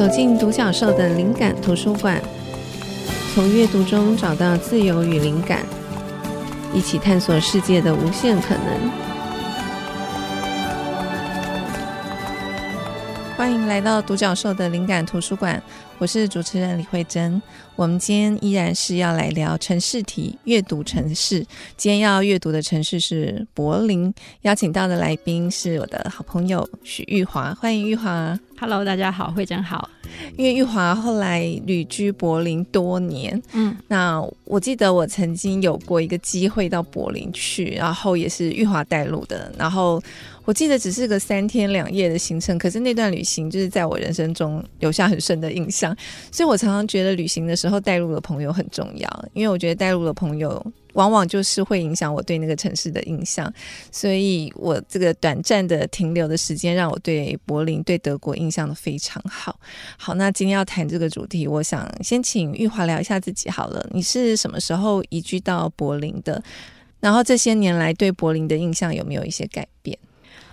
走进独角兽的灵感图书馆，从阅读中找到自由与灵感，一起探索世界的无限可能。欢迎来到独角兽的灵感图书馆，我是主持人李慧珍。我们今天依然是要来聊城市题，阅读城市。今天要阅读的城市是柏林，邀请到的来宾是我的好朋友许玉华，欢迎玉华。Hello，大家好，慧珍好。因为玉华后来旅居柏林多年，嗯，那我记得我曾经有过一个机会到柏林去，然后也是玉华带路的，然后我记得只是个三天两夜的行程，可是那段旅行就是在我人生中留下很深的印象，所以我常常觉得旅行的时候带路的朋友很重要，因为我觉得带路的朋友。往往就是会影响我对那个城市的印象，所以我这个短暂的停留的时间，让我对柏林、对德国印象都非常好。好，那今天要谈这个主题，我想先请玉华聊一下自己好了。你是什么时候移居到柏林的？然后这些年来对柏林的印象有没有一些改变？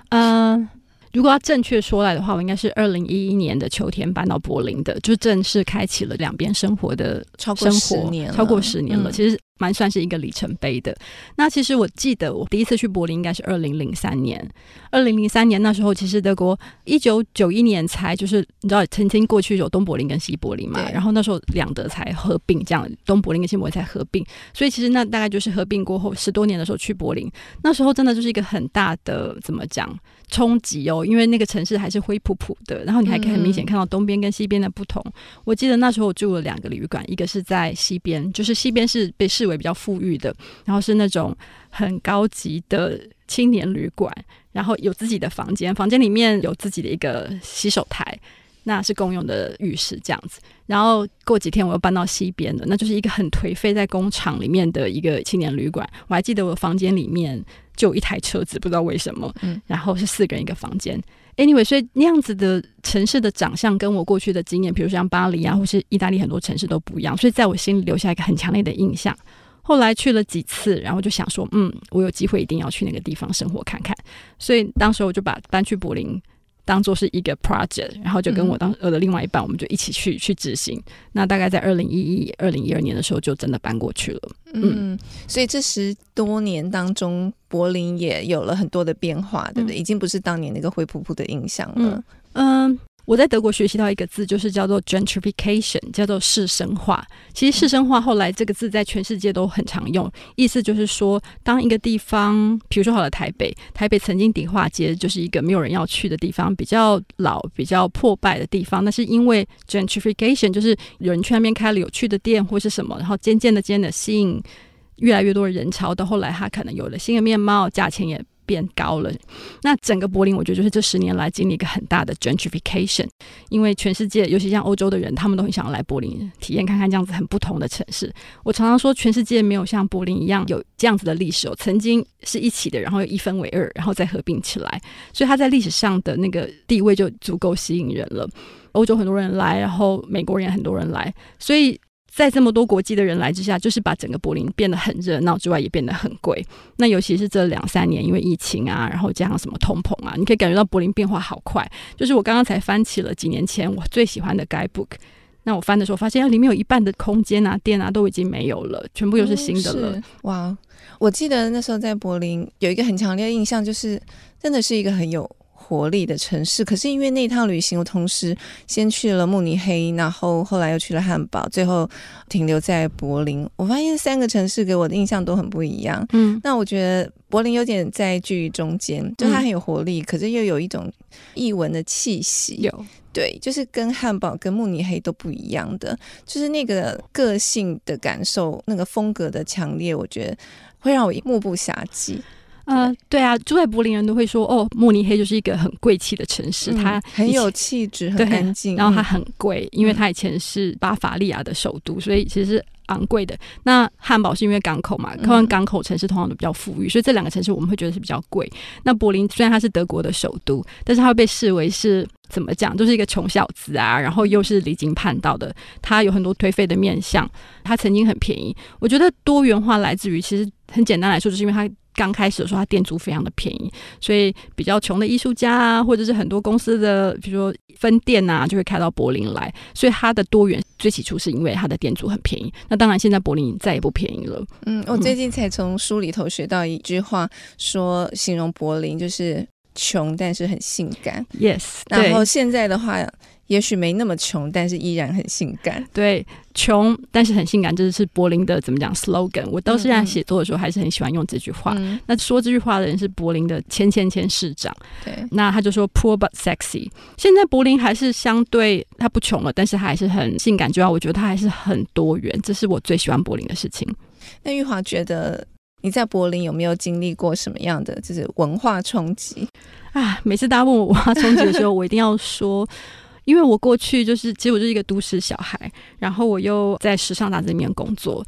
嗯如果要正确说来的话，我应该是二零一一年的秋天搬到柏林的，就正式开启了两边生活的生活，超过十年，超过十年了。其实蛮算是一个里程碑的。那其实我记得我第一次去柏林应该是二零零三年。二零零三年那时候，其实德国一九九一年才就是你知道曾经过去有东柏林跟西柏林嘛，然后那时候两德才合并，这样东柏林跟西柏林才合并。所以其实那大概就是合并过后十多年的时候去柏林，那时候真的就是一个很大的怎么讲？冲击哦，因为那个城市还是灰扑扑的，然后你还可以很明显看到东边跟西边的不同。我记得那时候我住了两个旅馆，一个是在西边，就是西边是被视为比较富裕的，然后是那种很高级的青年旅馆，然后有自己的房间，房间里面有自己的一个洗手台，那是公用的浴室这样子。然后过几天我又搬到西边了，那就是一个很颓废在工厂里面的一个青年旅馆。我还记得我房间里面。就一台车子，不知道为什么，嗯，然后是四个人一个房间。Anyway，所以那样子的城市的长相跟我过去的经验，比如像巴黎啊，或是意大利很多城市都不一样，所以在我心里留下一个很强烈的印象。后来去了几次，然后就想说，嗯，我有机会一定要去那个地方生活看看。所以当时我就把搬去柏林。当做是一个 project，然后就跟我当我的另外一半，我们就一起去去执行。那大概在二零一一、二零一二年的时候，就真的搬过去了。嗯，嗯，所以这十多年当中，柏林也有了很多的变化，对不对？嗯、已经不是当年那个灰扑扑的印象了。嗯。嗯我在德国学习到一个字，就是叫做 gentrification，叫做市生化。其实市生化后来这个字在全世界都很常用，意思就是说，当一个地方，比如说好了台北，台北曾经迪化街就是一个没有人要去的地方，比较老、比较破败的地方。那是因为 gentrification，就是有人去那边开了有趣的店或是什么，然后渐渐的、渐的吸引越来越多的人潮，到后来它可能有了新的面貌，价钱也。变高了，那整个柏林，我觉得就是这十年来经历一个很大的 gentrification，因为全世界，尤其像欧洲的人，他们都很想要来柏林体验看看这样子很不同的城市。我常常说，全世界没有像柏林一样有这样子的历史哦，曾经是一起的，然后又一分为二，然后再合并起来，所以它在历史上的那个地位就足够吸引人了。欧洲很多人来，然后美国人也很多人来，所以。在这么多国际的人来之下，就是把整个柏林变得很热闹之外，也变得很贵。那尤其是这两三年，因为疫情啊，然后加上什么通膨啊，你可以感觉到柏林变化好快。就是我刚刚才翻起了几年前我最喜欢的 Guidebook，那我翻的时候发现，里面有一半的空间啊、店啊都已经没有了，全部又是新的了。哇！我记得那时候在柏林有一个很强烈的印象，就是真的是一个很有。活力的城市，可是因为那趟旅行，我同时先去了慕尼黑，然后后来又去了汉堡，最后停留在柏林。我发现三个城市给我的印象都很不一样。嗯，那我觉得柏林有点在居于中间，就它很有活力，嗯，可是又有一种异文的气息。有，对，就是跟汉堡跟慕尼黑都不一样的，就是那个个性的感受，那个风格的强烈，我觉得会让我目不暇接。呃，对啊，住在柏林人都会说，哦，慕尼黑就是一个很贵气的城市，嗯、它很有气质，很干净，然后它很贵，嗯，因为它以前是巴伐利亚的首都，所以其实昂贵的。那汉堡是因为港口嘛，靠近港口城市通常都比较富裕，所以这两个城市我们会觉得是比较贵。那柏林虽然它是德国的首都，但是它会被视为是怎么讲，就是一个穷小子啊，然后又是离经叛道的，它有很多颓废的面相。它曾经很便宜，我觉得多元化来自于其实很简单来说，就是因为它。刚开始的时候，它店租非常的便宜，所以比较穷的艺术家啊，或者是很多公司的，比如说分店啊，就会开到柏林来。所以它的多元最起初是因为它的店租很便宜。那当然，现在柏林再也不便宜了。嗯，我最近才从书里头学到一句话，说形容柏林就是穷，但是很性感。Yes，然后现在的话。也许没那么穷，但是依然很性感。对，穷但是很性感，这是柏林的怎么讲 slogan？我到现在写作的时候还是很喜欢用这句话。嗯、那说这句话的人是柏林的前前前市长。对，那他就说 poor but sexy。现在柏林还是相对他不穷了，但是还是很性感。主要我觉得他还是很多元，这是我最喜欢柏林的事情。那玉华觉得你在柏林有没有经历过什么样的就是文化冲击啊？每次大家问我文化冲击的时候，我一定要说。因为我过去就是，其实我就是一个都市小孩，然后我又在时尚杂志里面工作，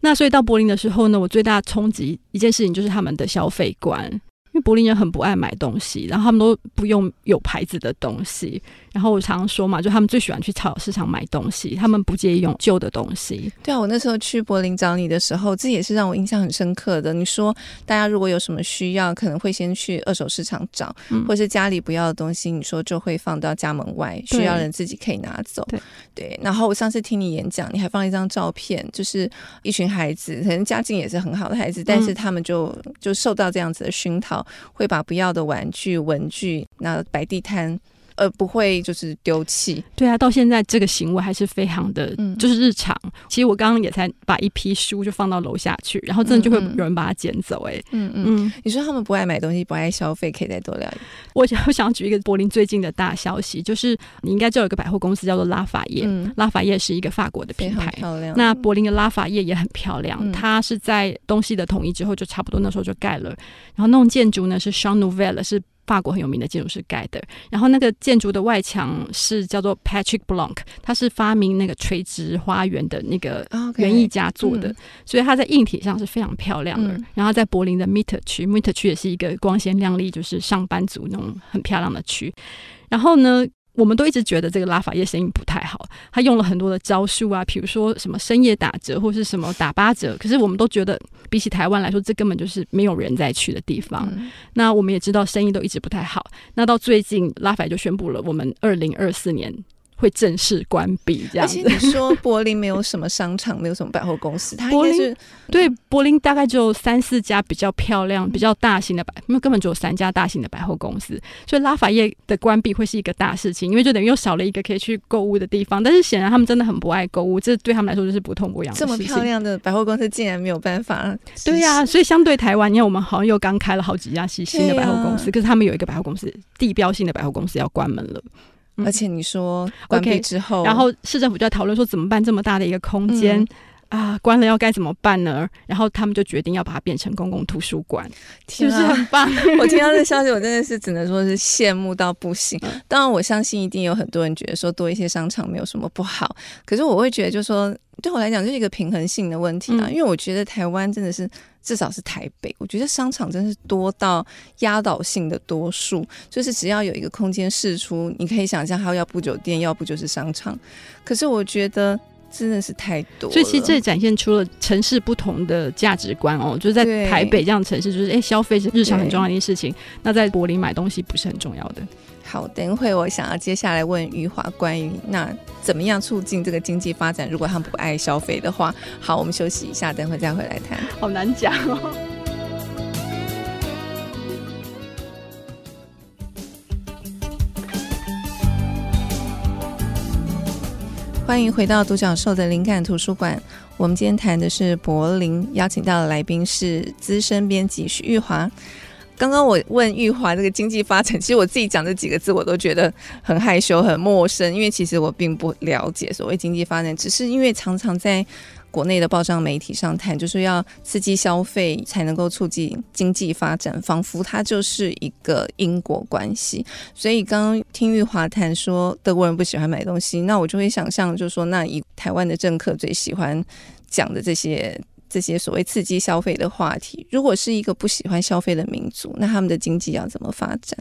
那所以到柏林的时候呢，我最大的冲击一件事情就是他们的消费观。因为柏林人很不爱买东西，然后他们都不用有牌子的东西。然后我常常说嘛，就他们最喜欢去超市场买东西，他们不介意用旧的东西。对啊，我那时候去柏林找你的时候，这也是让我印象很深刻的。你说大家如果有什么需要，可能会先去二手市场找，嗯、或是家里不要的东西，你说就会放到家门外，需要人自己可以拿走。对对。然后我上次听你演讲，你还放了一张照片，就是一群孩子，可能家境也是很好的孩子，但是他们就就受到这样子的熏陶。会把不要的玩具、文具那摆地摊。而不会就是丢弃，对啊，到现在这个行为还是非常的，嗯、就是日常。其实我刚刚也才把一批书就放到楼下去，然后真的就会有人把它捡走，欸。哎，嗯嗯嗯。你说他们不爱买东西，不爱消费，可以再多聊一点。我想我想举一个柏林最近的大消息，就是你应该知道有个百货公司叫做拉法叶，嗯、拉法叶是一个法国的品牌，漂亮。那柏林的拉法叶也很漂亮，嗯、它是在东西的统一之后就差不多那时候就盖了，然后那种建筑呢是 Jean Nouvel 是。法国很有名的建筑师盖的，然后那个建筑的外墙是叫做 Patrick Blanc，他是发明那个垂直花园的那个园艺家做的，Okay, 所以它在硬体上是非常漂亮的。嗯、然后在柏林的 Mitte 区，Mitte 区也是一个光鲜亮丽，就是上班族那种很漂亮的区。然后呢，我们都一直觉得这个拉法叶生意不太好，他用了很多的招数啊，比如说什么深夜打折或是什么打八折。可是我们都觉得，比起台湾来说，这根本就是没有人在去的地方。嗯、那我们也知道，生意都一直不太好。那到最近，拉法就宣布了，我们二零二四年。会正式关闭这样子。而且你说柏林没有什么商场，没有什么百货公司，它应该是柏林对柏林大概只有三四家比较漂亮、比较大型的百，因为根本只有三家大型的百货公司，所以拉法叶的关闭会是一个大事情，因为就等于又少了一个可以去购物的地方。但是显然他们真的很不爱购物，这对他们来说就是不痛不痒。这么漂亮的百货公司竟然没有办法？对呀、啊，所以相对台湾，因为我们好像又刚开了好几家新新的百货公司，啊、可是他们有一个百货公司地标性的百货公司要关门了。而且你说关闭之后，okay, 然后市政府就在讨论说怎么办？这么大的一个空间、嗯、啊，关了要该怎么办呢？然后他们就决定要把它变成公共图书馆，是不是很棒？我听到这消息，我真的是只能说是羡慕到不行。当然，我相信一定有很多人觉得说多一些商场没有什么不好，可是我会觉得就是说。对我来讲，就是一个平衡性的问题啊，嗯、因为我觉得台湾真的是，至少是台北，我觉得商场真是多到压倒性的多数，就是只要有一个空间释出，你可以想象，它要不酒店，要不就是商场。可是我觉得真的是太多，所以其实这展现出了城市不同的价值观哦。就是在台北这样的城市，就是哎，消费是日常很重要的一件事情，那在柏林买东西不是很重要的。好，等一会我想要接下来问余华关于那怎么样促进这个经济发展。如果他们不爱消费的话，好，我们休息一下，等会再回来谈。好难讲哦。欢迎回到独角兽的灵感图书馆。我们今天谈的是柏林，邀请到的来宾是资深编辑徐玉华。刚刚我问玉华这个经济发展，其实我自己讲这几个字，我都觉得很害羞、很陌生，因为其实我并不了解所谓经济发展，只是因为常常在国内的报章媒体上谈，就是要刺激消费才能够促进经济发展，仿佛它就是一个因果关系。所以刚刚听玉华谈说德国人不喜欢买东西，那我就会想象，就是说那以台湾的政客最喜欢讲的这些。这些所谓刺激消费的话题，如果是一个不喜欢消费的民族，那他们的经济要怎么发展？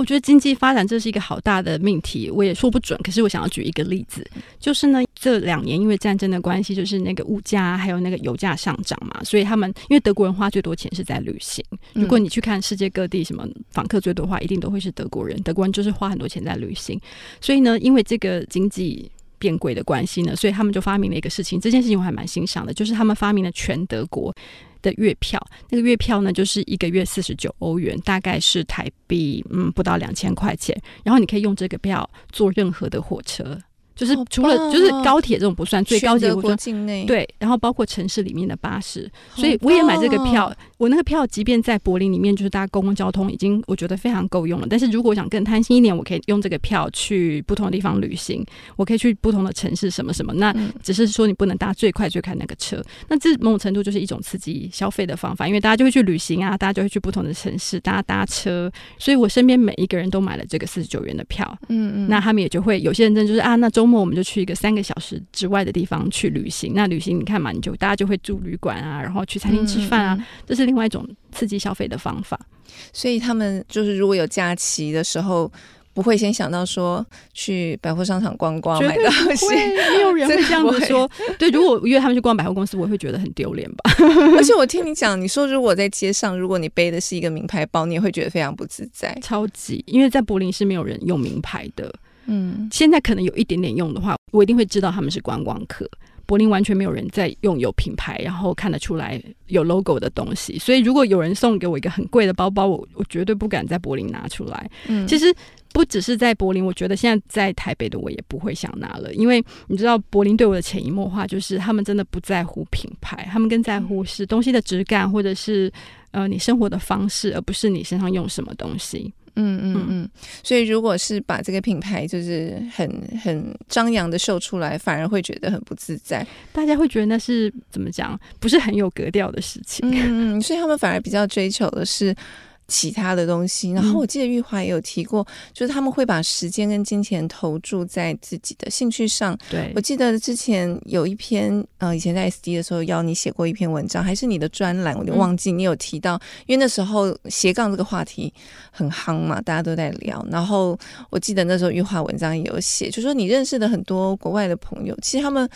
我觉得经济发展这是一个好大的命题，我也说不准。可是我想要举一个例子，就是呢，这两年因为战争的关系，就是那个物价还有那个油价上涨嘛，所以他们因为德国人花最多钱是在旅行。如果你去看世界各地什么访客最多的话，一定都会是德国人。德国人就是花很多钱在旅行，所以呢，因为这个经济变贵的关系呢，所以他们就发明了一个事情。这件事情我还蛮欣赏的，就是他们发明了全德国的月票。那个月票呢，就是一个月四十九欧元，大概是台币嗯不到两千块钱。然后你可以用这个票坐任何的火车。就是除了就是高铁这种不算，最高级我说。对，然后包括城市里面的巴士，所以我也买这个票。我那个票，即便在柏林里面，就是搭公共交通，已经我觉得非常够用了。但是如果我想更贪心一点，我可以用这个票去不同的地方旅行，我可以去不同的城市，什么什么。那只是说你不能搭最快最快那个车。那这某种程度就是一种刺激消费的方法，因为大家就会去旅行啊，大家就会去不同的城市，大家搭车。所以我身边每一个人都买了这个四十九元的票。嗯嗯，那他们也就会有些人真就是啊，那周。末我们就去一个三个小时之外的地方去旅行。那旅行你看嘛，你就大家就会住旅馆啊，然后去餐厅吃饭啊，这是另外一种刺激消费的方法。所以他们就是如果有假期的时候，不会先想到说去百货商场逛逛买东西。没有人会 这样子说。对，如果约他们去逛百货公司，我会觉得很丢脸吧。而且我听你讲，你说如果在街上，如果你背的是一个名牌包，你也会觉得非常不自在。超级，因为在柏林是没有人用名牌的。嗯，现在可能有一点点用的话，我一定会知道他们是观光客。柏林完全没有人在用有品牌，然后看得出来有 logo 的东西。所以如果有人送给我一个很贵的包包，我我绝对不敢在柏林拿出来。嗯，其实不只是在柏林，我觉得现在在台北的我也不会想拿了，因为你知道柏林对我的潜移默化就是他们真的不在乎品牌，他们更在乎是东西的质感或者是呃你生活的方式，而不是你身上用什么东西。嗯嗯嗯，所以如果是把这个品牌就是很很张扬的秀出来，反而会觉得很不自在，大家会觉得那是怎么讲，不是很有格调的事情。嗯嗯，所以他们反而比较追求的是。其他的东西，然后我记得玉华也有提过，嗯、就是他们会把时间跟金钱投注在自己的兴趣上。对，我记得之前有一篇，呃，以前在 SD 的时候邀你写过一篇文章，还是你的专栏，我就忘记你有提到，嗯、因为那时候斜杠这个话题很夯嘛，大家都在聊。然后我记得那时候玉华文章也有写，就说你认识的很多国外的朋友，其实他们。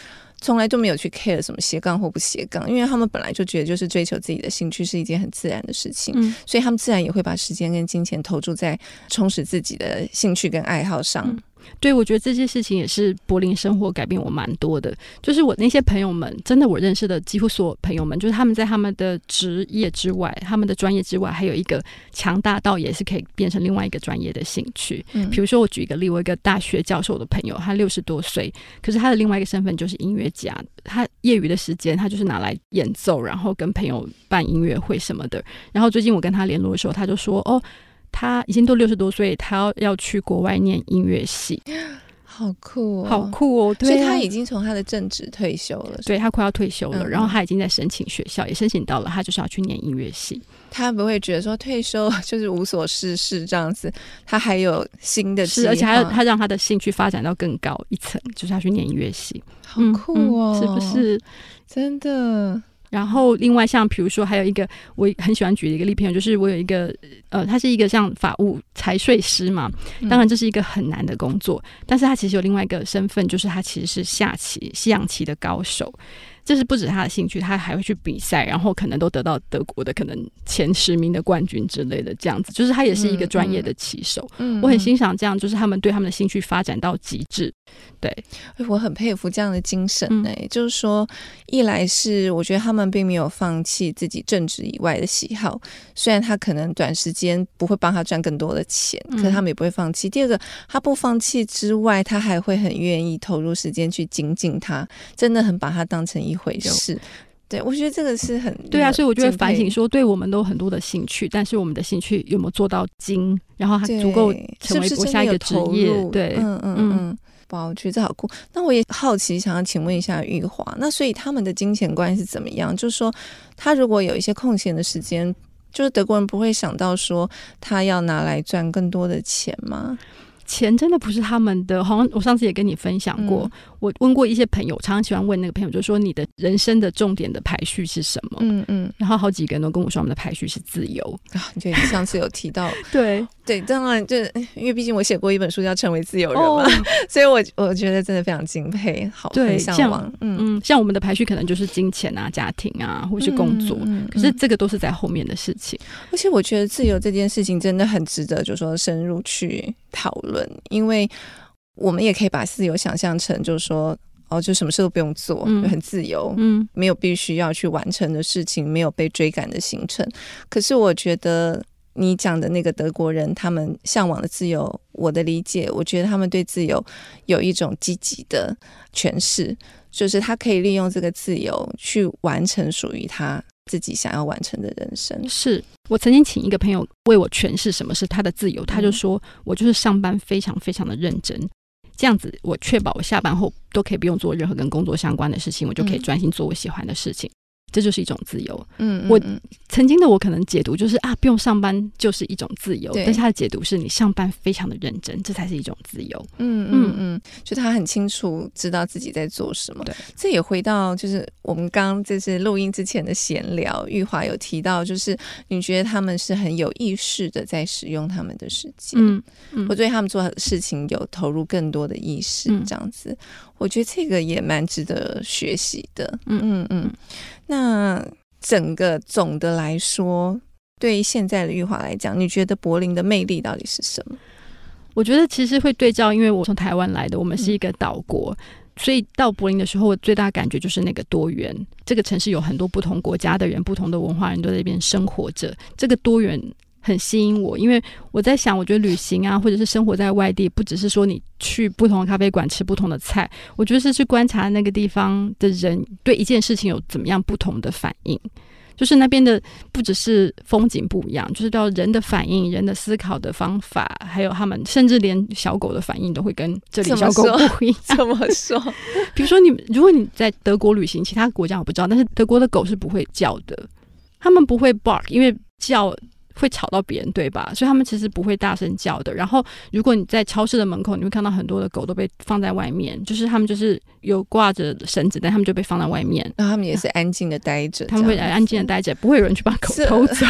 从来都没有去 care 什么斜杠或不斜杠，因为他们本来就觉得就是追求自己的兴趣是一件很自然的事情，嗯，所以他们自然也会把时间跟金钱投注在充实自己的兴趣跟爱好上。嗯对，我觉得这些事情也是柏林生活改变我蛮多的。就是我那些朋友们，真的我认识的几乎所有朋友们，就是他们在他们的职业之外，他们的专业之外，还有一个强大到也是可以变成另外一个专业的兴趣。嗯，比如说我举一个例，我一个大学教授的朋友，他六十多岁，可是他的另外一个身份就是音乐家。他业余的时间，他就是拿来演奏，然后跟朋友办音乐会什么的。然后最近我跟他联络的时候，他就说：“哦。”他已经都六十多岁，他要要去国外念音乐系，好酷哦，好酷哦！对啊，所以他已经从他的正职退休了，对，他快要退休了，嗯，然后他已经在申请学校，也申请到了，他就是要去念音乐系。他不会觉得说退休就是无所事事这样子，他还有新的事，而且还要他让他的兴趣发展到更高一层，就是他去念音乐系，好酷哦，嗯嗯，是不是？真的。然后，另外像比如说，还有一个我很喜欢举的一个例子，就是我有一个呃，他是一个像法务财税师嘛，当然这是一个很难的工作，但是他其实有另外一个身份，就是他其实是下棋、西洋棋的高手。这是不止他的兴趣，他还会去比赛，然后可能都得到德国的可能前十名的冠军之类的，这样子，就是他也是一个专业的棋手。嗯，我很欣赏这样，就是他们对他们的兴趣发展到极致。对，我很佩服这样的精神嗯、就是说，一来是我觉得他们并没有放弃自己正职以外的喜好，虽然他可能短时间不会帮他赚更多的钱，可是他们也不会放弃。嗯、第二个，他不放弃之外，他还会很愿意投入时间去精进他，真的很把他当成一。一回事，对，我觉得这个是很对啊，所以我就会反省说，对我们都有很多的兴趣，但是我们的兴趣有没有做到精，然后还足够成为我下一个职业？对，嗯嗯嗯，哇，我觉得这好酷。那我也好奇，想要请问一下玉华，那所以他们的金钱观是怎么样？就是说，他如果有一些空闲的时间，就是德国人不会想到说他要拿来赚更多的钱吗？钱真的不是他们的，好像我上次也跟你分享过。嗯、我问过一些朋友，常常喜欢问那个朋友，就是说你的人生的重点的排序是什么？嗯嗯。然后好几个人都跟我说，我们的排序是自由啊。对，上次有提到，对对，当然就是因为毕竟我写过一本书叫《成为自由人》嘛，哦、所以我我觉得真的非常敬佩，好，对，向往。嗯嗯，像我们的排序可能就是金钱啊、家庭啊，或是工作，嗯嗯嗯、可是这个都是在后面的事情。而且我觉得自由这件事情真的很值得，就是说深入去讨论，因为我们也可以把自由想象成，就是说，哦，就什么事都不用做，嗯、就很自由，嗯，没有必须要去完成的事情，没有被追赶的行程。可是我觉得你讲的那个德国人，他们向往的自由，我的理解，我觉得他们对自由有一种积极的诠释，就是他可以利用这个自由去完成属于他自己想要完成的人生。是。我曾经请一个朋友为我诠释什么是他的自由，他就说我就是上班非常非常的认真，这样子我确保我下班后都可以不用做任何跟工作相关的事情，我就可以专心做我喜欢的事情。这就是一种自由。嗯，我曾经的我可能解读就是啊，不用上班就是一种自由。对但是他的解读是你上班非常的认真，这才是一种自由。嗯嗯嗯，就他很清楚知道自己在做什么。对，这也回到就是我们刚刚就是录音之前的闲聊，玉华有提到，就是你觉得他们是很有意识的在使用他们的时间。嗯嗯，我对他们做的事情有投入更多的意识，这样子，嗯、我觉得这个也蛮值得学习的。嗯嗯嗯。那整个总的来说，对于现在的玉华来讲，你觉得柏林的魅力到底是什么？我觉得其实会对照，因为我从台湾来的，我们是一个岛国，所以到柏林的时候，我最大感觉就是那个多元。这个城市有很多不同国家的人、不同的文化人都在这边生活着，这个多元。很吸引我，因为我在想，我觉得旅行啊，或者是生活在外地，不只是说你去不同的咖啡馆吃不同的菜，我觉得是去观察那个地方的人对一件事情有怎么样不同的反应。就是那边的不只是风景不一样，就是到人的反应、人的思考的方法，还有他们甚至连小狗的反应都会跟这里小狗不一样。怎么说？比如说你，如果你在德国旅行，其他国家我不知道，但是德国的狗是不会叫的，他们不会 bark，因为叫。会吵到别人，对吧？所以他们其实不会大声叫的。然后，如果你在超市的门口，你会看到很多的狗都被放在外面，就是他们就是有挂着绳子，但他们就被放在外面。然后他们也是安静的待着，他们会安静的待着，不会有人去把狗偷走。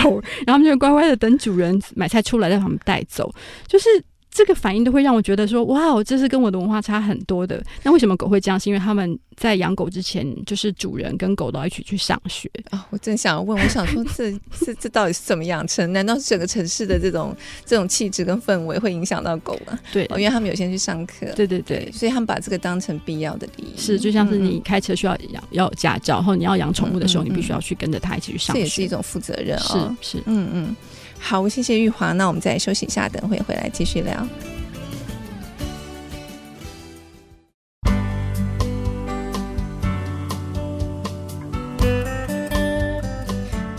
然后他们就乖乖的等主人买菜出来，再把他们带走。就是。这个反应都会让我觉得说，哇，这是跟我的文化差很多的。那为什么狗会这样？是因为他们在养狗之前，就是主人跟狗都要一起去上学啊、哦。我正想问，我想说 这，这这这到底是怎么养成？难道是整个城市的这种这种气质跟氛围会影响到狗吗？对、哦，因为他们有先去上课。对对对，所以他们把这个当成必要的礼仪。是，就像是你开车需要养要有驾照，然后你要养宠物的时候，嗯嗯嗯，你必须要去跟着他一起去上学。这也是一种负责任啊、哦。是是，嗯嗯。好，谢谢玉华。那我们再休息一下，等会回来继续聊。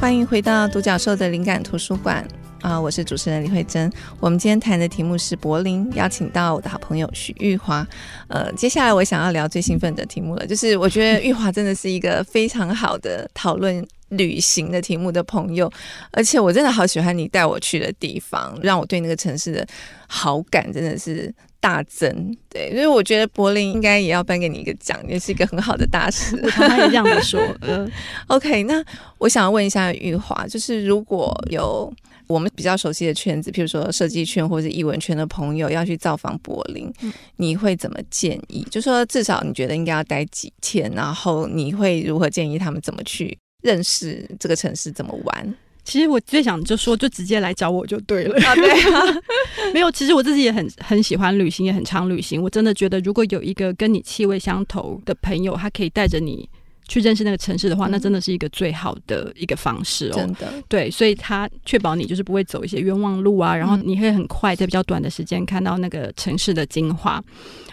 欢迎回到独角兽的灵感图书馆啊！我是主持人李慧珍。我们今天谈的题目是柏林，邀请到我的好朋友许玉华。呃，接下来我想要聊最兴奋的题目了，就是我觉得玉华真的是一个非常好的讨论旅行的题目的朋友，而且我真的好喜欢你带我去的地方，让我对那个城市的好感真的是。大增，对，所以我觉得柏林应该也要颁给你一个奖，也是一个很好的大使。他也这样子说。嗯，OK，那我想要问一下玉华，就是如果有我们比较熟悉的圈子，譬如说设计圈或者艺文圈的朋友要去造访柏林，嗯、你会怎么建议？就说至少你觉得应该要待几天，然后你会如何建议他们怎么去认识这个城市，怎么玩？其实我最想就说，就直接来找我就对了。啊，对啊，没有。其实我自己也很很喜欢旅行，也很常旅行。我真的觉得，如果有一个跟你气味相投的朋友，他可以带着你去认识那个城市的话，嗯、那真的是一个最好的一个方式哦。真的，对，所以他确保你就是不会走一些冤枉路啊，然后你会很快在比较短的时间看到那个城市的精华。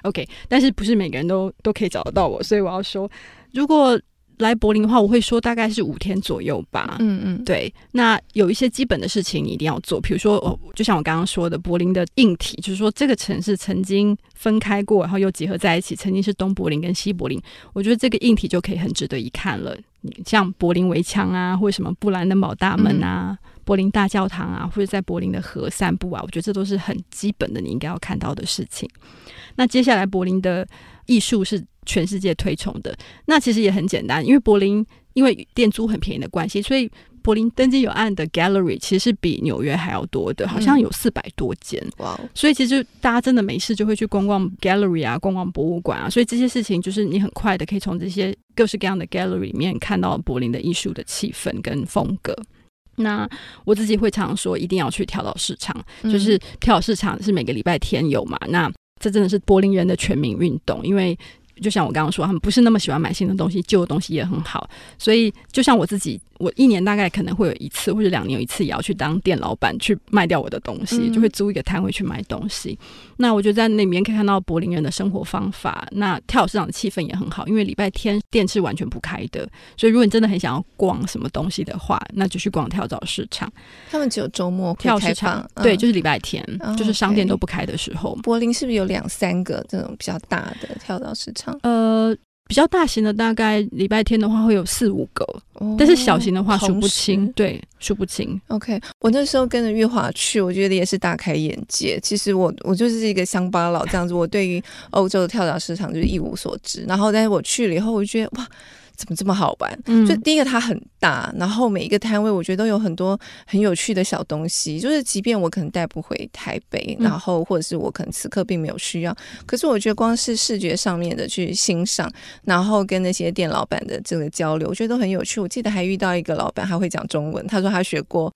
OK，但是不是每个人都都可以找得到我，所以我要说，如果。来柏林的话，我会说大概是五天左右吧。嗯嗯，对。那有一些基本的事情你一定要做，比如说，哦，就像我刚刚说的，柏林的硬体，就是说这个城市曾经分开过，然后又结合在一起，曾经是东柏林跟西柏林。我觉得这个硬体就可以很值得一看了。你像柏林围墙啊，或者什么布兰登堡大门啊、嗯、柏林大教堂啊，或者在柏林的河散步啊，我觉得这都是很基本的，你应该要看到的事情。那接下来，柏林的艺术是全世界推崇的。那其实也很简单，因为柏林因为店租很便宜的关系，所以柏林登记有案的 gallery 其实是比纽约还要多的，好像有四百多间。哇、嗯！所以其实大家真的没事就会去逛逛 gallery 啊，逛逛博物馆啊。所以这些事情就是你很快的可以从这些各式各样的 gallery 里面看到柏林的艺术的气氛跟风格。那我自己会常说，一定要去跳蚤市场，嗯、就是跳蚤市场是每个礼拜天有嘛。那这真的是柏林人的全民运动，因为就像我刚刚说，他们不是那么喜欢买新的东西，旧的东西也很好，所以就像我自己。我一年大概可能会有一次或者两年有一次，也要去当店老板，去卖掉我的东西，嗯、就会租一个摊位去卖东西。那我就在那里面可以看到柏林人的生活方法。那跳蚤市场的气氛也很好，因为礼拜天店是完全不开的，所以如果你真的很想要逛什么东西的话，那就去逛跳蚤市场。他们只有周末跳蚤市场，嗯、对，就是礼拜天，嗯、就是商店都不开的时候。柏林是不是有两三个这种比较大的跳蚤市场？呃。比较大型的大概礼拜天的话会有四五个，哦、但是小型的话数不清，时对，数不清。OK，我那时候跟着月华去，我觉得也是大开眼界。其实我我就是一个乡巴佬这样子，我对于欧洲的跳蚤市场就是一无所知。然后但是我去了以后，我就觉得哇。怎么这么好玩？嗯，就第一个它很大，然后每一个摊位我觉得都有很多很有趣的小东西。就是即便我可能带不回台北，然后或者是我可能此刻并没有需要，可是我觉得光是视觉上面的去欣赏，然后跟那些店老板的这个交流，我觉得都很有趣。我记得还遇到一个老板，他会讲中文，他说他学过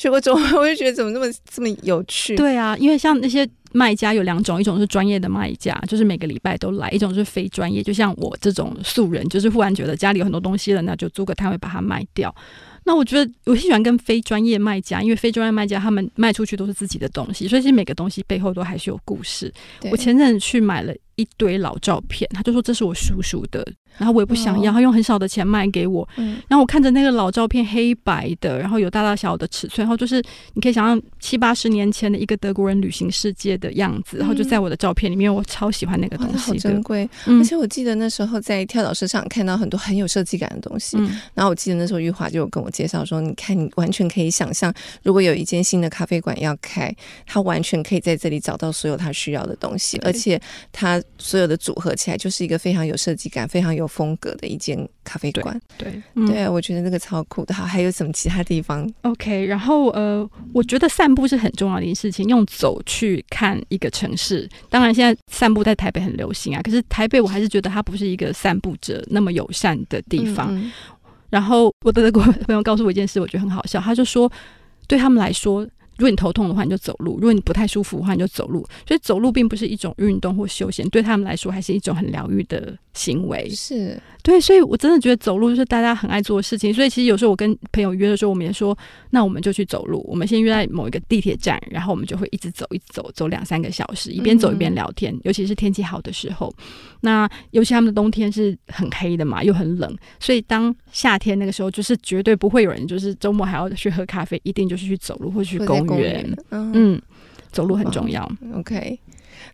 学过中文，我就觉得怎么那么这么有趣？对啊，因为像那些。卖家有两种，一种是专业的卖家，就是每个礼拜都来；一种是非专业，就像我这种素人，就是忽然觉得家里有很多东西了，那就租个摊位把它卖掉。那我觉得我喜欢跟非专业卖家，因为非专业卖家他们卖出去都是自己的东西，所以其实每个东西背后都还是有故事。我前阵子去买了一堆老照片，他就说这是我叔叔的。然后我也不想要，他用很少的钱卖给我。嗯，然后我看着那个老照片，黑白的，然后有大大小小的尺寸，然后就是你可以想象七八十年前的一个德国人旅行世界的样子。然后就在我的照片里面，我超喜欢那个东西，好珍贵。而且我记得那时候在跳蚤市场看到很多很有设计感的东西。然后我记得那时候玉华就有跟我介绍说，你看，你完全可以想象，如果有一间新的咖啡馆要开，他完全可以在这里找到所有他需要的东西，而且他所有的组合起来就是一个非常有设计感、非常有。风格的一间咖啡馆，对对，嗯、对，我觉得那个超酷的。好，还有什么其他地方？OK，然后呃，我觉得散步是很重要的一件事情，用走去看一个城市。当然，现在散步在台北很流行啊，可是台北我还是觉得它不是一个散步者那么友善的地方。嗯、然后我的德国朋友告诉我一件事，我觉得很好笑，他就说，对他们来说。如果你头痛的话，你就走路；如果你不太舒服的话，你就走路。所以走路并不是一种运动或休闲，对他们来说还是一种很疗愈的行为。是。对，所以我真的觉得走路就是大家很爱做的事情。所以其实有时候我跟朋友约的时候，我们也说，那我们就去走路。我们先约在某一个地铁站，然后我们就会一直走，一直走，走两三个小时，一边走一边聊天。嗯、尤其是天气好的时候，那尤其他们的冬天是很黑的嘛，又很冷，所以当夏天那个时候，就是绝对不会有人就是周末还要去喝咖啡，一定就是去走路或去公园。嗯，嗯，走路很重要。OK。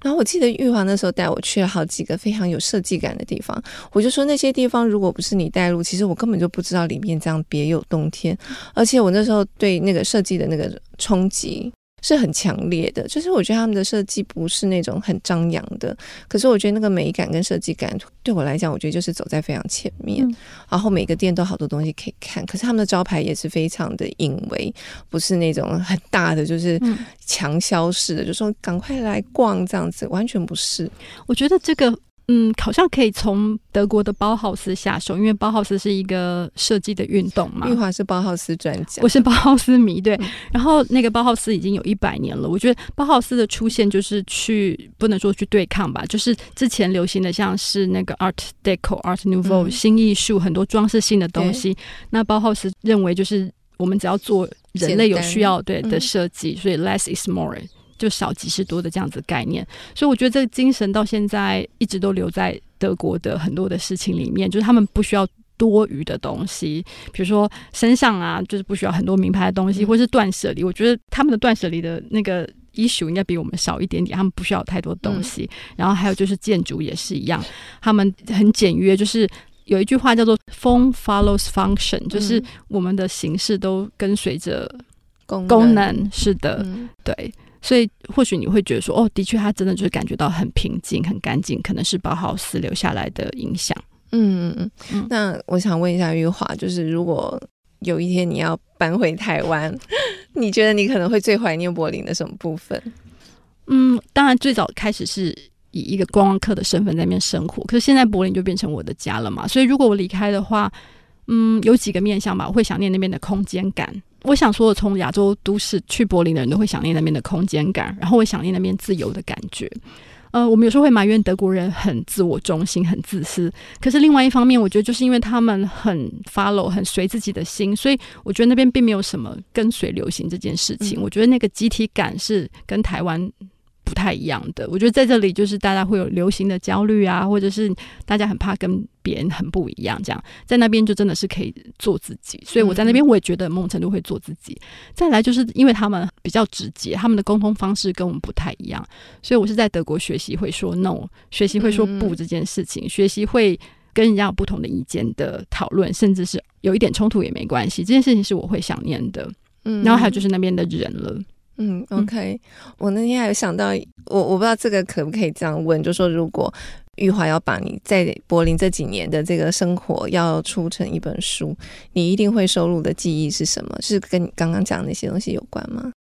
然后我记得玉华那时候带我去了好几个非常有设计感的地方，我就说那些地方如果不是你带路，其实我根本就不知道里面这样别有洞天。而且我那时候对那个设计的那个冲击。是很强烈的，就是我觉得他们的设计不是那种很张扬的，可是我觉得那个美感跟设计感对我来讲，我觉得就是走在非常前面。嗯、然后每个店都好多东西可以看，可是他们的招牌也是非常的隐微，不是那种很大的，就是强销式的，嗯、就说赶快来逛这样子，完全不是。我觉得这个。嗯，好像可以从德国的包豪斯下手，因为包豪斯是一个设计的运动嘛。玉华是包豪斯专家，我是包豪斯迷，对。嗯、然后那个包豪斯已经有一百年了，我觉得包豪斯的出现就是去不能说去对抗吧，就是之前流行的像是那个 Art Deco、Art Nouveau、嗯、新艺术，很多装饰性的东西。那包豪斯认为就是我们只要做人类有需要对的设计，嗯、所以 less is more。就少即是多的这样子概念，所以我觉得这个精神到现在一直都留在德国的很多的事情里面，就是他们不需要多余的东西，比如说身上啊，就是不需要很多名牌的东西，或是断舍离。我觉得他们的断舍离的那个 issue 应该比我们少一点点，他们不需要太多东西。然后还有就是建筑也是一样，他们很简约，就是有一句话叫做 “form follows function”，就是我们的形式都跟随着功功能。是的，对。所以或许你会觉得说，哦，的确，他真的就是感觉到很平静、很干净，可能是包豪斯留下来的影响。嗯嗯嗯。那我想问一下玉华，就是如果有一天你要搬回台湾，你觉得你可能会最怀念柏林的什么部分？嗯，当然最早开始是以一个观光客的身份在那边生活，可是现在柏林就变成我的家了嘛。所以如果我离开的话，嗯，有几个面向吧，我会想念那边的空间感。我想说，从亚洲都市去柏林的人都会想念那边的空间感，然后会想念那边自由的感觉。呃，我们有时候会埋怨德国人很自我中心、很自私，可是另外一方面，我觉得就是因为他们很 follow、很随自己的心，所以我觉得那边并没有什么跟随流行这件事情。嗯。我觉得那个集体感是跟台湾。不太一样的，我觉得在这里就是大家会有流行的焦虑啊，或者是大家很怕跟别人很不一样，这样在那边就真的是可以做自己。所以我在那边我也觉得某种程度会做自己。再来就是因为他们比较直接，他们的沟通方式跟我们不太一样，所以我是在德国学习会说 no，学习会说不这件事情，学习会跟人家有不同的意见的讨论，甚至是有一点冲突也没关系，这件事情是我会想念的。嗯，然后还有就是那边的人了。嗯，OK，我那天还有想到，我我不知道这个可不可以这样问，就说如果玉华要把你在柏林这几年的这个生活要出成一本书，你一定会收录的记忆是什么？是跟你刚刚讲的那些东西有关吗？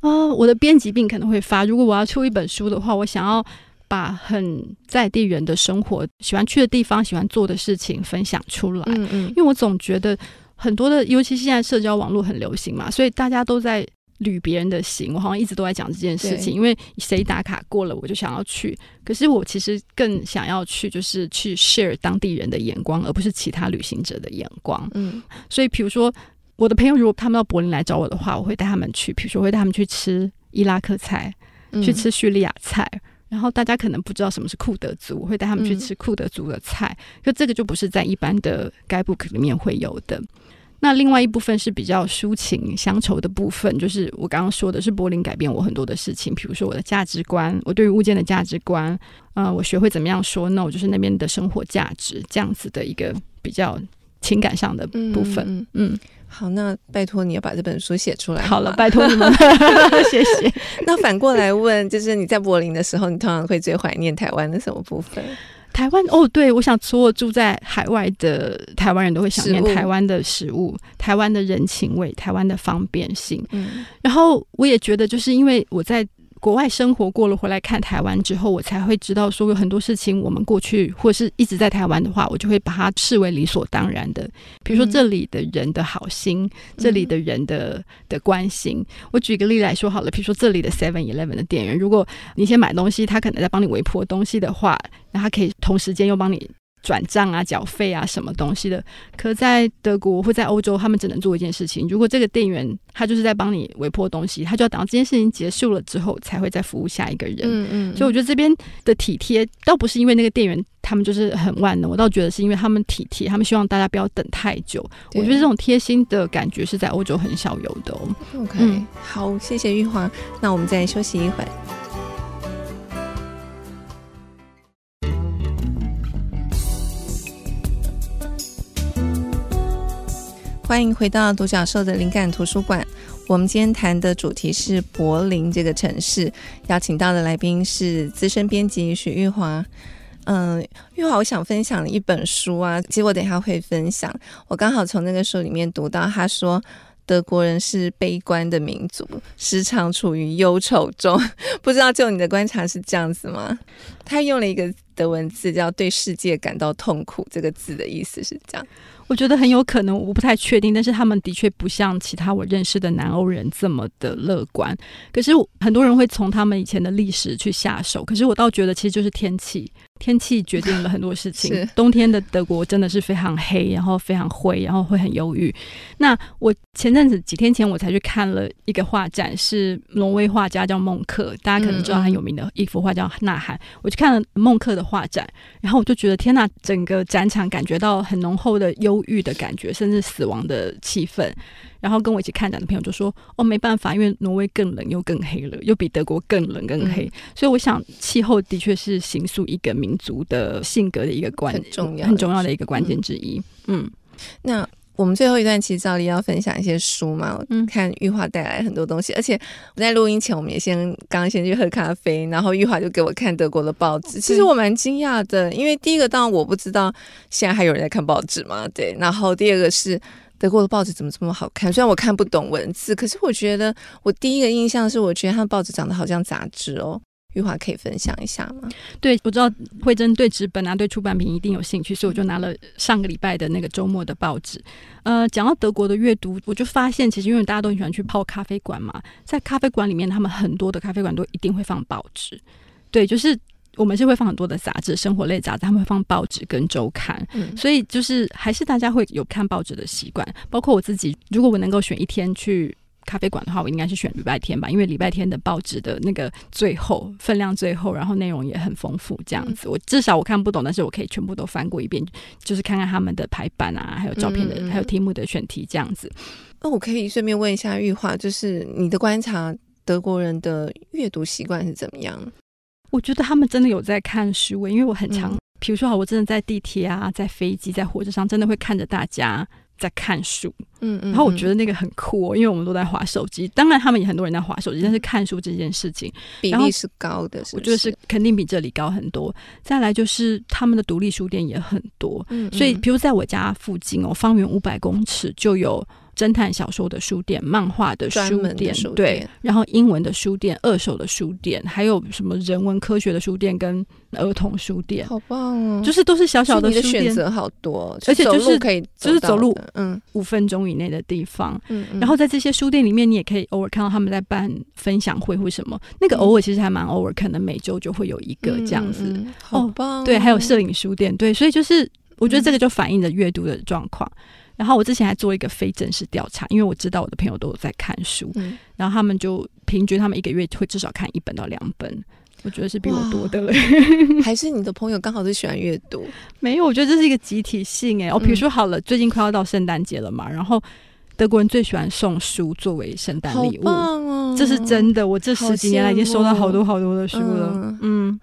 啊、呃，我的编辑病可能会发。如果我要出一本书的话，我想要把很在地人的生活、喜欢去的地方、喜欢做的事情分享出来。嗯嗯，因为我总觉得很多的，尤其现在社交网络很流行嘛，所以大家都在。旅别人的行，我好像一直都在讲这件事情，因为谁打卡过了，我就想要去。可是我其实更想要去，就是去 share 当地人的眼光，而不是其他旅行者的眼光。嗯，所以比如说我的朋友如果他们到柏林来找我的话，我会带他们去，比如说会带他们去吃伊拉克菜，去吃叙利亚菜。然后大家可能不知道什么是库德族，我会带他们去吃库德族的菜。就这个就不是在一般的 guidebook 里面会有的。那另外一部分是比较抒情乡愁的部分，就是我刚刚说的是柏林改变我很多的事情，比如说我的价值观，我对于物件的价值观，呃，我学会怎么样说 no，就是那边的生活价值这样子的一个比较情感上的部分。嗯，嗯好，那拜托你要把这本书写出来好。好了，拜托你们，谢谢。那反过来问，就是你在柏林的时候，你通常会最怀念台湾的什么部分？台湾哦，对，我想所有住在海外的台湾人都会想念台湾的食物、食物台湾的人情味、台湾的方便性。嗯，然后我也觉得，就是因为我在。国外生活过了，回来看台湾之后，我才会知道说有很多事情，我们过去或是一直在台湾的话，我就会把它视为理所当然的。比如说这里的人的好心，嗯、这里的人的的关心。我举个例来说好了，比如说这里的 Seven Eleven 的店员，如果你先买东西，他可能在帮你微波东西的话，那他可以同时间又帮你。转账啊、缴费啊，什么东西的？可在德国或在欧洲，他们只能做一件事情。如果这个店员他就是在帮你微波东西，他就要等到这件事情结束了之后，才会再服务下一个人。嗯嗯。所以我觉得这边的体贴，倒不是因为那个店员他们就是很万能，我倒觉得是因为他们体贴，他们希望大家不要等太久。我觉得这种贴心的感觉是在欧洲很少有的哦。OK，嗯，好，谢谢玉华。那我们再休息一会儿。欢迎回到独角兽的灵感图书馆。我们今天谈的主题是柏林这个城市，邀请到的来宾是资深编辑许玉华。嗯，玉华，我想分享一本书啊，其实我等一下会分享。我刚好从那个书里面读到，他说德国人是悲观的民族，时常处于忧愁中。不知道就你的观察是这样子吗？他用了一个德文字叫“对世界感到痛苦”，这个字的意思是这样。我觉得很有可能，我不太确定，但是他们的确不像其他我认识的南欧人这么的乐观。可是很多人会从他们以前的历史去下手，可是我倒觉得其实就是天气，天气决定了很多事情。是冬天的德国真的是非常黑，然后非常灰，然后会很忧郁。那我前阵子几天前我才去看了一个画展，是挪威画家叫孟克，大家可能知道很有名的一幅画叫《呐喊》。我去看了孟克的画展，然后我就觉得天呐，整个展场感觉到很浓厚的忧郁的感觉，甚至死亡的气氛。然后跟我一起看展的朋友就说：“哦，没办法，因为挪威更冷又更黑了，又比德国更冷更黑。嗯、所以我想，气候的确是形塑一个民族的性格的一个关很重要、很重要的一个关键之一。嗯”嗯，那。我们最后一段其实照例要分享一些书嘛，嗯，看玉华带来很多东西，而且我在录音前我们也先刚刚先去喝咖啡，然后玉华就给我看德国的报纸，其实我蛮惊讶的，因为第一个当然我不知道现在还有人在看报纸嘛，对，然后第二个是德国的报纸怎么这么好看，虽然我看不懂文字，可是我觉得我第一个印象是我觉得他的报纸长得好像杂志哦。玉华可以分享一下吗？对，我知道惠珍对纸本啊，对出版品一定有兴趣，所以我就拿了上个礼拜的那个周末的报纸。呃，讲到德国的阅读，我就发现其实因为大家都很喜欢去泡咖啡馆嘛，在咖啡馆里面，他们很多的咖啡馆都一定会放报纸。对，就是我们是会放很多的杂志，生活类杂志，他们会放报纸跟周刊。嗯，所以就是还是大家会有看报纸的习惯，包括我自己，如果我能够选一天去。咖啡馆的话，我应该是选礼拜天吧，因为礼拜天的报纸的那个最后分量最后，然后内容也很丰富，这样子。我至少我看不懂，但是我可以全部都翻过一遍，就是看看他们的排版啊，还有照片的，嗯、还有题目的选题这样子。那我可以顺便问一下玉华，就是你的观察，德国人的阅读习惯是怎么样？我觉得他们真的有在看书，因为我很常，嗯、比如说好，我真的在地铁啊，在飞机，在火车上，真的会看着大家。在看书，嗯嗯，然后我觉得那个很酷哦，因为我们都在划手机。当然，他们也很多人在划手机，但是看书这件事情比例是高的，是是？我觉得是肯定比这里高很多。再来就是他们的独立书店也很多，嗯，所以比如在我家附近哦，方圆五百公尺就有。侦探小说的书店、漫画的书店，书店对，然后英文的书店、二手的书店，还有什么人文科学的书店跟儿童书店，好棒哦！就是都是小小的书店，选择好多，而且就是可以就是走路嗯五分钟以内的地方。嗯，然后在这些书店里面，你也可以偶尔看到他们在办分享会或什么，那个偶尔其实还蛮偶尔，可能每周就会有一个这样子，好棒、哦！对，还有摄影书店，对，所以就是我觉得这个就反映了阅读的状况。然后我之前还做一个非正式调查，因为我知道我的朋友都有在看书，嗯、然后他们就平均他们一个月会至少看一本到两本，我觉得是比我多的了。还是你的朋友刚好是喜欢阅读？没有，我觉得这是一个集体性哎。哦，比如说好了，最近快要到圣诞节了嘛，然后德国人最喜欢送书作为圣诞礼物，这是真的。我这十几年来已经收到好多好多的书了。嗯，嗯，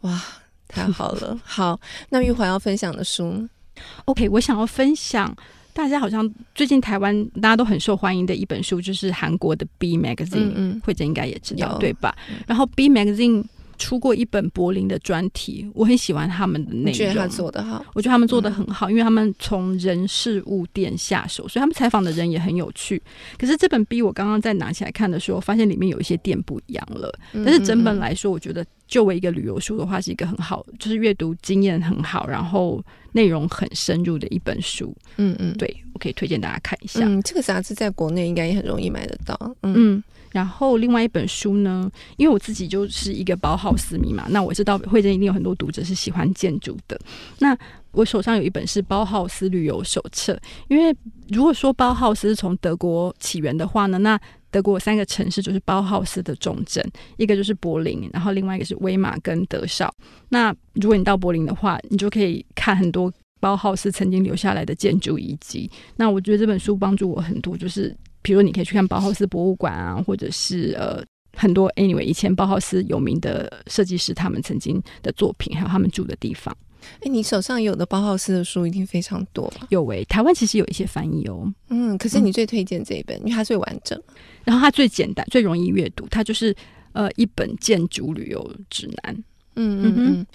哇，太好了。好，那玉华要分享的书，OK，我想要分享。大家好像最近台湾大家都很受欢迎的一本书，就是韩国的 B Magazine，嗯，惠贞应该也知道对吧？然后 B Magazine 出过一本柏林的专题，我很喜欢他们的内容，觉得他做的好，我觉得他们做的很好，因为他们从人事物店下手，所以他们采访的人也很有趣。可是这本 B 我刚刚在拿起来看的时候，发现里面有一些店不一样了，但是整本来说，我觉得。作为一个旅游书的话，是一个很好，就是阅读经验很好，然后内容很深入的一本书。嗯嗯，对，我可以推荐大家看一下。嗯，这个杂志在国内应该也很容易买得到。嗯，嗯，然后另外一本书呢，因为我自己就是一个包豪斯迷嘛，那我知道会珍一定有很多读者是喜欢建筑的。那我手上有一本是包豪斯旅游手册，因为如果说包豪斯是从德国起源的话呢，那德国三个城市就是包豪斯的重镇，一个就是柏林，然后另外一个是威玛跟德绍。那如果你到柏林的话，你就可以看很多包豪斯曾经留下来的建筑遗迹。那我觉得这本书帮助我很多，就是比如你可以去看包豪斯博物馆啊，或者是呃很多 anyway 以前包豪斯有名的设计师他们曾经的作品，还有他们住的地方。哎，你手上有的包豪斯的书一定非常多，有诶、欸，台湾其实有一些翻译哦。嗯，可是你最推荐这一本，嗯、因为它最完整，然后它最简单、最容易阅读，它就是呃一本建筑旅游指南。嗯嗯嗯。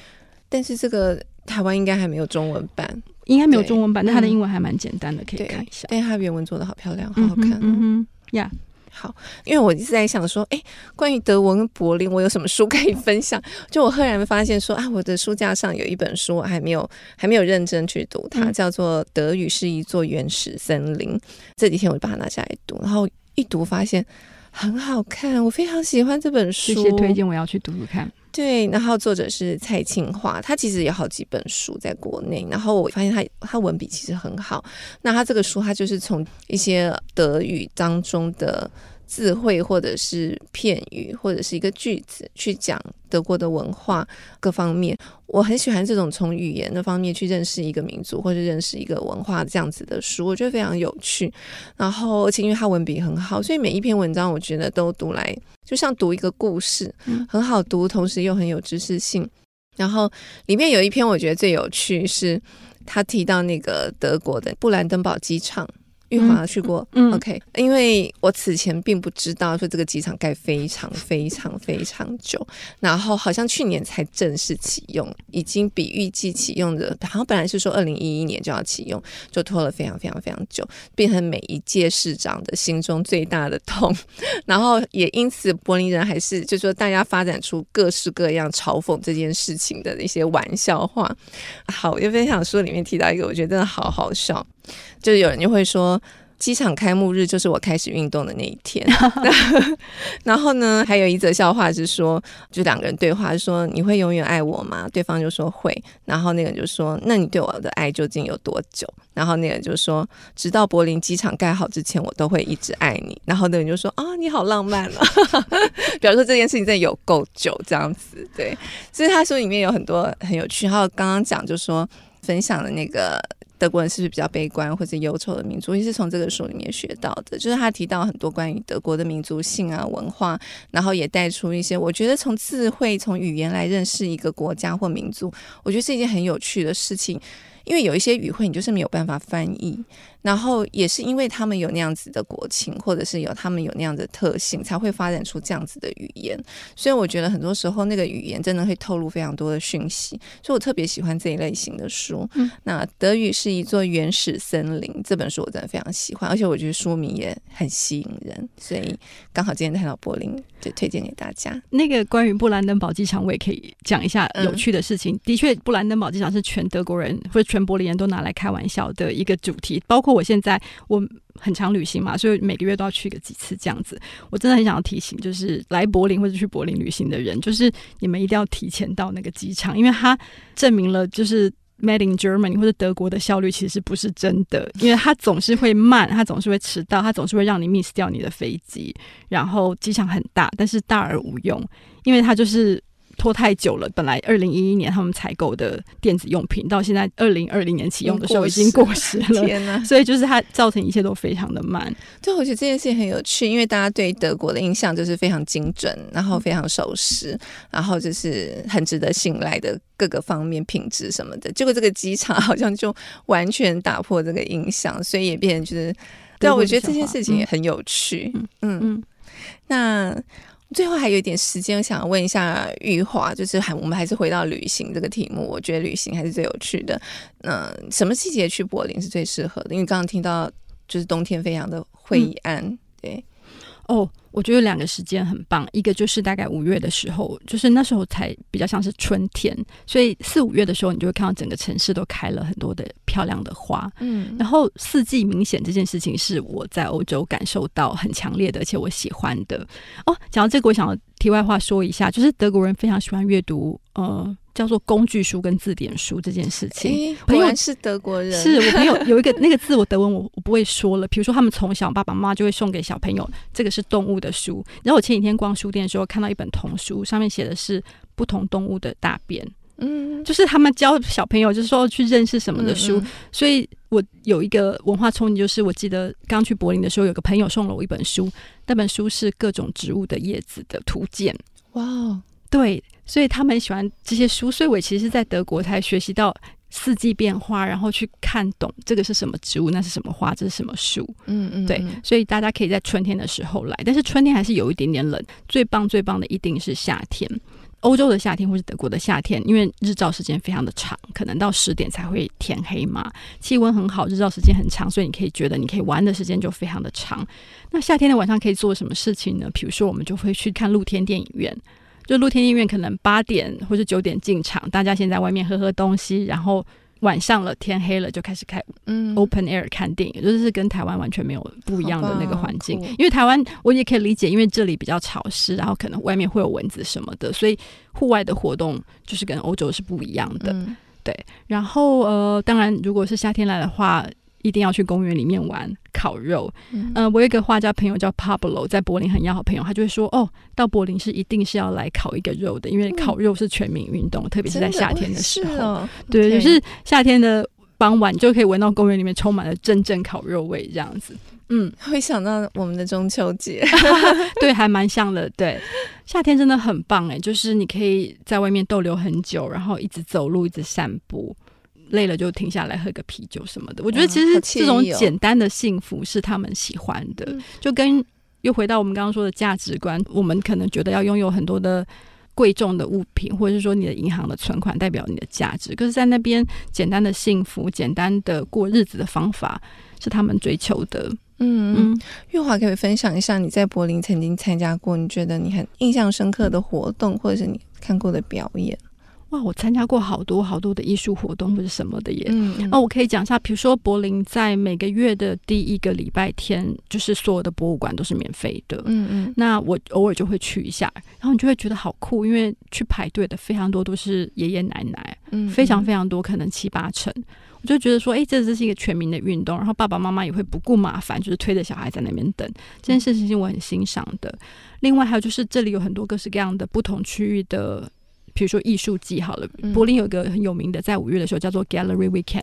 但是这个台湾应该还没有中文版，应该没有中文版，对但它的英文还蛮简单的，嗯、可以看一下。但它原文做的好漂亮，好好看。嗯哼，呀。Yeah. 好，因为我一直在想说，哎，关于德文跟柏林，我有什么书可以分享？就我赫然发现说，啊，我的书架上有一本书，我还没有还没有认真去读它，嗯、叫做《德语是一座原始森林》。这几天我就把它拿下来读，然后一读发现很好看，我非常喜欢这本书，谢谢推荐，我要去读读看。对，然后作者是蔡庆华，他其实有好几本书在国内，然后我发现他他文笔其实很好。那他这个书，他就是从一些德语当中的词汇或者是片语或者是一个句子去讲德国的文化各方面。我很喜欢这种从语言的方面去认识一个民族或者认识一个文化这样子的书，我觉得非常有趣。然后而且因为他文笔很好，所以每一篇文章我觉得都读来就像读一个故事，很好读，同时又很有知识性。然后里面有一篇我觉得最有趣是。他提到那个德国的布兰登堡机场。玉华去过，嗯，OK，因为我此前并不知道说这个机场盖非常非常非常久，然后好像去年才正式启用，已经比预计启用的，好像本来是说二零一一年就要启用，就拖了非常非常非常久，变成每一届市长的心中最大的痛，然后也因此柏林人还是就是说大家发展出各式各样嘲讽这件事情的一些玩笑话。好，我就分享书里面提到一个，我觉得真的好好笑。就有人就会说，机场开幕日就是我开始运动的那一天。然后呢，还有一则笑话是说，就两个人对话，说你会永远爱我吗？对方就说会。然后那个人就说，那你对我的爱究竟有多久？然后那个人就说，直到柏林机场盖好之前，我都会一直爱你。然后那个人就说，啊，你好浪漫啊，表示说这件事情真的有够久这样子。对，所以他说里面有很多很有趣。还有刚刚讲就说分享的那个。德国人是不是比较悲观或者忧愁的民族？也是从这个书里面学到的，就是他提到很多关于德国的民族性啊、文化，然后也带出一些我觉得从智慧、从语言来认识一个国家或民族，我觉得是一件很有趣的事情，因为有一些语汇你就是没有办法翻译。然后也是因为他们有那样子的国情，或者是有他们有那样的特性，才会发展出这样子的语言。所以我觉得很多时候那个语言真的会透露非常多的讯息。所以我特别喜欢这一类型的书。嗯，那德语是一座原始森林这本书我真的非常喜欢，而且我觉得书名也很吸引人。所以刚好今天看到柏林，就推荐给大家。那个关于布兰登堡机场，我也可以讲一下有趣的事情。嗯、的确，布兰登堡机场是全德国人或者全柏林人都拿来开玩笑的一个主题，包括。我现在我很常旅行嘛，所以每个月都要去个几次这样子。我真的很想要提醒，就是来柏林或者去柏林旅行的人，就是你们一定要提前到那个机场，因为它证明了就是 Made in Germany 或者德国的效率其实不是真的，因为它总是会慢，它总是会迟到，它总是会让你 miss 掉你的飞机。然后机场很大，但是大而无用，因为它就是。拖太久了，本来二零一一年他们采购的电子用品，到现在二零二零年启用的时候已经过时了。天呐！所以就是它造成一切都非常的慢。对，我觉得这件事情很有趣，因为大家对德国的印象就是非常精准，然后非常守时，然后就是很值得信赖的各个方面品质什么的。结果这个机场好像就完全打破这个印象，所以也变成就是，对，我觉得这件事情也很有趣。嗯嗯，嗯，那。最后还有一点时间，我想问一下玉华，就是还我们还是回到旅行这个题目。我觉得旅行还是最有趣的。嗯，什么季节去柏林是最适合的？因为刚刚听到就是冬天非常的灰暗，嗯、对。哦，我觉得两个时间很棒，一个就是大概五月的时候，就是那时候才比较像是春天，所以四五月的时候，你就会看到整个城市都开了很多的漂亮的花。嗯，然后四季明显这件事情是我在欧洲感受到很强烈的，而且我喜欢的。哦，讲到这个，我想要题外话说一下，就是德国人非常喜欢阅读，呃。叫做工具书跟字典书这件事情，欸、朋友是德国人，是我朋友 有一个那个字，我德文我我不会说了。比如说，他们从小爸爸妈妈就会送给小朋友，这个是动物的书。然后我前几天逛书店的时候，看到一本童书，上面写的是不同动物的大便，嗯，就是他们教小朋友，就是说去认识什么的书。嗯嗯，所以我有一个文化冲击，就是我记得刚去柏林的时候，有个朋友送了我一本书，那本书是各种植物的叶子的图鉴。哇哦，对。所以他们喜欢这些书，所以我其实是在德国才学习到四季变化，然后去看懂这个是什么植物，那是什么花，这是什么树。嗯嗯，对。所以大家可以在春天的时候来，但是春天还是有一点点冷。最棒最棒的一定是夏天，欧洲的夏天或是德国的夏天，因为日照时间非常的长，可能到十点才会天黑嘛。气温很好，日照时间很长，所以你可以觉得你可以玩的时间就非常的长。那夏天的晚上可以做什么事情呢？比如说，我们就会去看露天电影院。就露天电影院可能八点或者九点进场，大家先在外面喝喝东西，然后晚上了天黑了就开始开嗯 open air 看电影，就是跟台湾完全没有不一样的那个环境。因为台湾我也可以理解，因为这里比较潮湿，然后可能外面会有蚊子什么的，所以户外的活动就是跟欧洲是不一样的。嗯、对，然后呃，当然如果是夏天来的话，一定要去公园里面玩。烤肉。嗯、呃，我有一个画家朋友叫 Pablo，在柏林很要好朋友，他就会说：“哦，到柏林是一定是要来烤一个肉的，因为烤肉是全民运动，嗯、特别是在夏天的时候。哦”对，就是夏天的傍晚就可以闻到公园里面充满了阵阵烤肉味，这样子。嗯，会想到我们的中秋节，对，还蛮像的。对，夏天真的很棒哎，就是你可以在外面逗留很久，然后一直走路，一直散步，累了就停下来喝个啤酒什么的。我觉得其实这种简单的幸福是他们喜欢的，哦、就跟又回到我们刚刚说的价值观，我们可能觉得要拥有很多的贵重的物品，或者是说你的银行的存款代表你的价值，可是，在那边简单的幸福、简单的过日子的方法是他们追求的。嗯嗯，玉华可以分享一下你在柏林曾经参加过，你觉得你很印象深刻的活动，或者是你看过的表演？哇，我参加过好多好多的艺术活动或者什么的耶。嗯，嗯，那我可以讲一下，比如说柏林在每个月的第一个礼拜天，就是所有的博物馆都是免费的。嗯嗯，那我偶尔就会去一下，然后你就会觉得好酷，因为去排队的非常多都是爷爷奶奶，嗯，非常非常多，可能七八成。我就觉得说，哎、欸，这这是一个全民的运动，然后爸爸妈妈也会不顾麻烦，就是推着小孩在那边等，这件事情我很欣赏的。另外还有就是这里有很多各式各样的不同区域的。比如说艺术季好了，柏林有一个很有名的，在五月的时候叫做 Gallery Weekend。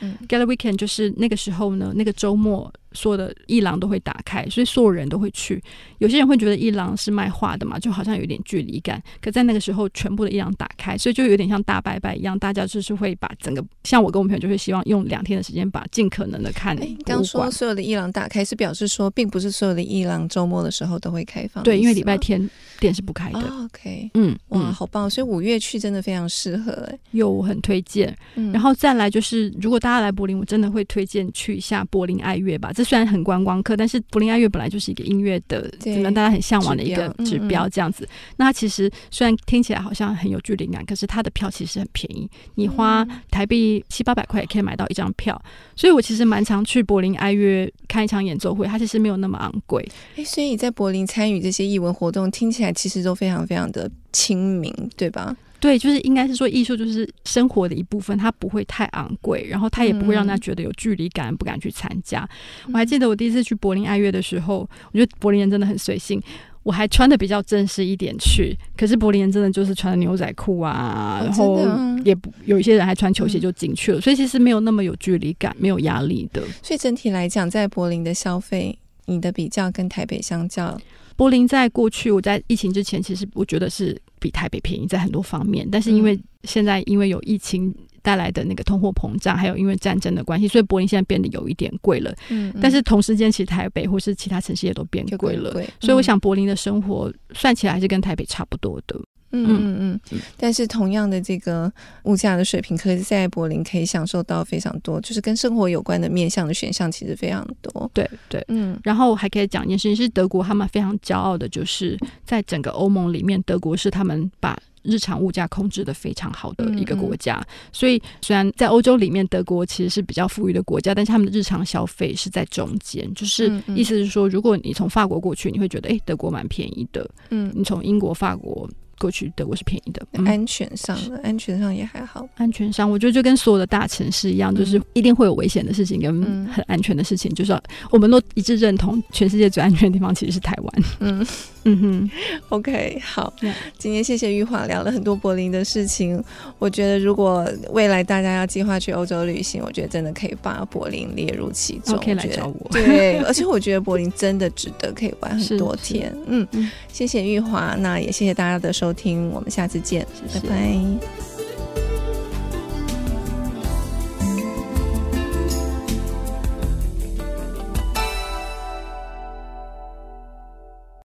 嗯，Gallery Weekend 就是那个时候呢，那个周末所有的艺廊都会打开，所以所有人都会去。有些人会觉得艺廊是卖画的嘛，就好像有点距离感。可在那个时候，全部的艺廊打开，所以就有点像大拜拜一样，大家就是会把整个，像我跟我朋友就是希望用两天的时间把尽可能的看。刚说所有的艺廊打开，是表示说，并不是所有的艺廊周末的时候都会开放。对，因为礼拜天店是不开的。Oh, OK，嗯，哇，好棒！所以五月去真的非常适合，哎，有很推荐。嗯、然后再来就是，如果大家来柏林，我真的会推荐去一下柏林爱乐吧。这虽然很观光客，但是柏林爱乐本来就是一个音乐的，可能大家很向往的一个指标，这样子。嗯嗯，那它其实虽然听起来好像很有距离感，可是它的票其实很便宜，你花台币七八百块也可以买到一张票。所以我其实蛮常去柏林爱乐看一场演奏会，它其实没有那么昂贵。哎，所以你在柏林参与这些艺文活动，听起来其实都非常非常的亲民，对吧？对，就是应该是说，艺术就是生活的一部分，它不会太昂贵，然后它也不会让他觉得有距离感，不敢去参加。嗯、我还记得我第一次去柏林爱乐的时候，我觉得柏林人真的很随性，我还穿的比较正式一点去，可是柏林人真的就是穿的牛仔裤啊，然后也不有一些人还穿球鞋就进去了，嗯、所以其实没有那么有距离感，没有压力的。所以整体来讲，在柏林的消费，你的比较跟台北相较。柏林在过去，我在疫情之前，其实我觉得是比台北便宜在很多方面。但是因为现在因为有疫情带来的那个通货膨胀，还有因为战争的关系，所以柏林现在变得有一点贵了。嗯，但是同时间，其实台北或是其他城市也都变贵了。所以我想柏林的生活算起来还是跟台北差不多的。嗯嗯嗯，但是同样的这个物价的水平，可以在柏林可以享受到非常多，就是跟生活有关的面向的选项，其实非常多。对对，嗯，然后还可以讲一件事情，是德国他们非常骄傲的，就是在整个欧盟里面，德国是他们把日常物价控制的非常好的一个国家。嗯嗯，所以虽然在欧洲里面，德国其实是比较富裕的国家，但是他们的日常消费是在中间，就是意思是说，如果你从法国过去，你会觉得哎，德国蛮便宜的。嗯，你从英国、法国。过去德国是便宜的，安全上的安全上也还好。安全上，我觉得就跟所有的大城市一样，就是一定会有危险的事情跟很安全的事情。就是我们都一致认同，全世界最安全的地方其实是台湾。嗯嗯哼，OK，好，今天谢谢玉华聊了很多柏林的事情。我觉得如果未来大家要计划去欧洲旅行，我觉得真的可以把柏林列入其中，可以来找我。对，而且我觉得柏林真的值得，可以玩很多天。嗯，谢谢玉华，那也谢谢大家的收。听，我们下次见，拜拜。